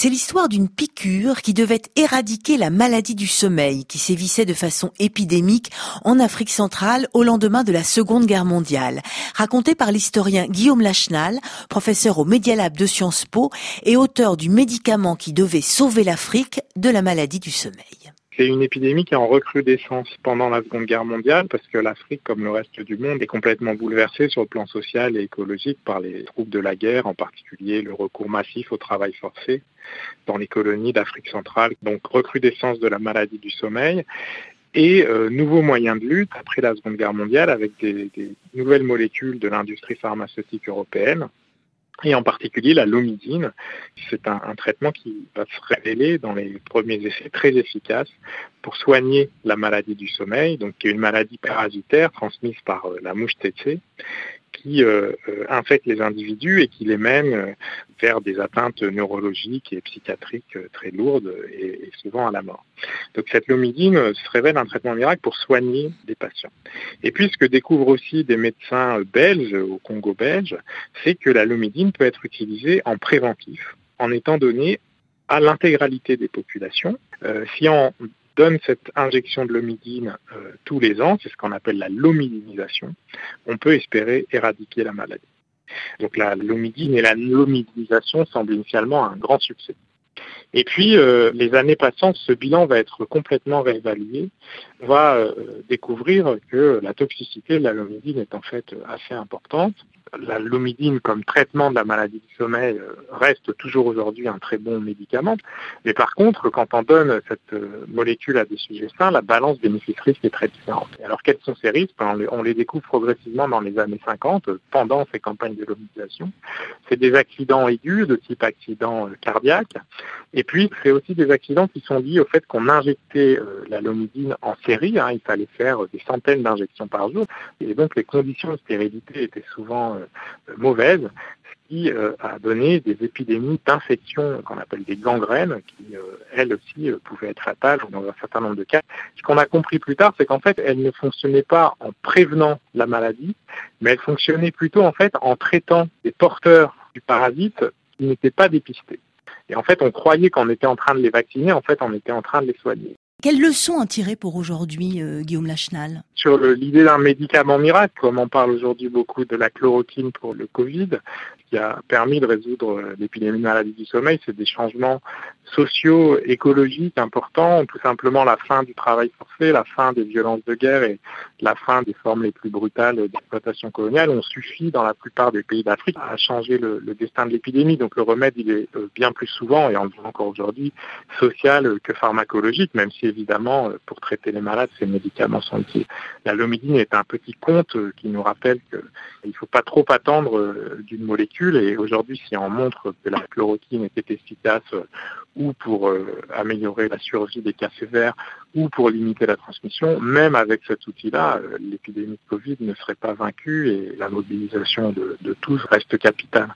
C'est l'histoire d'une piqûre qui devait éradiquer la maladie du sommeil qui sévissait de façon épidémique en Afrique centrale au lendemain de la Seconde Guerre mondiale, racontée par l'historien Guillaume Lachenal, professeur au Media Lab de Sciences Po et auteur du médicament qui devait sauver l'Afrique de la maladie du sommeil. C'est une épidémie qui est en recrudescence pendant la Seconde Guerre mondiale parce que l'Afrique, comme le reste du monde, est complètement bouleversée sur le plan social et écologique par les troupes de la guerre, en particulier le recours massif au travail forcé dans les colonies d'Afrique centrale. Donc recrudescence de la maladie du sommeil et euh, nouveaux moyens de lutte après la Seconde Guerre mondiale avec des nouvelles molécules de l'industrie pharmaceutique européenne et en particulier la lomidine. C'est un, traitement qui va se révéler dans les premiers essais très efficace pour soigner la maladie du sommeil, donc qui est une maladie parasitaire transmise par euh, la mouche tsetse qui euh, euh, infecte les individus et qui les mène euh, vers des atteintes neurologiques et psychiatriques très lourdes et, souvent à la mort. Donc cette lomidine se révèle un traitement miracle pour soigner des patients. Et puis ce que découvrent aussi des médecins belges au Congo belge, c'est que la lomidine peut être utilisée en préventif en étant donnée à l'intégralité des populations. Donne cette injection de lomidine euh, tous les ans, c'est ce qu'on appelle la lomidinisation, on peut espérer éradiquer la maladie. Donc la lomidine et la lomidinisation semblent initialement un grand succès. Et puis, euh, les années passant, ce bilan va être complètement réévalué. On va euh, découvrir que la toxicité de la lomidine est en fait assez importante la lomidine comme traitement de la maladie du sommeil euh, reste toujours aujourd'hui un très bon médicament. Mais par contre, quand on donne cette euh, molécule à des sujets sains, la balance bénéfice-risque est très différente. Alors quels sont ces risques? On les, découvre progressivement dans les années 50, pendant ces campagnes de lomisation. C'est des accidents aigus de type accident euh, cardiaque. Et puis, c'est aussi des accidents qui sont liés au fait qu'on injectait la lomidine en série. Hein, il fallait faire des centaines d'injections par jour. Et donc, les conditions de stérilité étaient souvent euh, mauvaise, ce qui euh, a donné des épidémies d'infections qu'on appelle des gangrènes, qui euh, elles aussi pouvaient être fatales dans un certain nombre de cas. Ce qu'on a compris plus tard, c'est qu'en fait, elles ne fonctionnaient pas en prévenant la maladie, mais elles fonctionnaient plutôt en fait en traitant des porteurs du parasite qui n'étaient pas dépistés. Et en fait, on croyait qu'on était en train de les vacciner, en fait, on était en train de les soigner. Quelles leçons en tirer pour aujourd'hui, euh, Guillaume Lachenal? Sur l'idée d'un médicament miracle, comme on parle aujourd'hui beaucoup de la chloroquine pour le Covid, qui a permis de résoudre l'épidémie de maladie du sommeil, c'est des changements sociaux, écologiques importants, tout simplement la fin du travail forcé, la fin des violences de guerre et la fin des formes les plus brutales d'exploitation coloniale ont suffi dans la plupart des pays d'Afrique à changer le, le destin de l'épidémie. Donc le remède, il est euh, bien plus souvent, et en encore aujourd'hui, social que pharmacologique, même si évidemment, euh, pour traiter les malades, ces médicaments sont utiles. La lomidine est un petit conte euh, qui nous rappelle qu'il ne faut pas trop attendre d'une molécule et aujourd'hui, si on montre que la chloroquine était efficace euh, ou pour euh, améliorer la survie des cas sévères ou pour limiter la transmission, même avec cet outil-là, euh, l'épidémie de Covid ne serait pas vaincue et la mobilisation de, de tous reste capitale.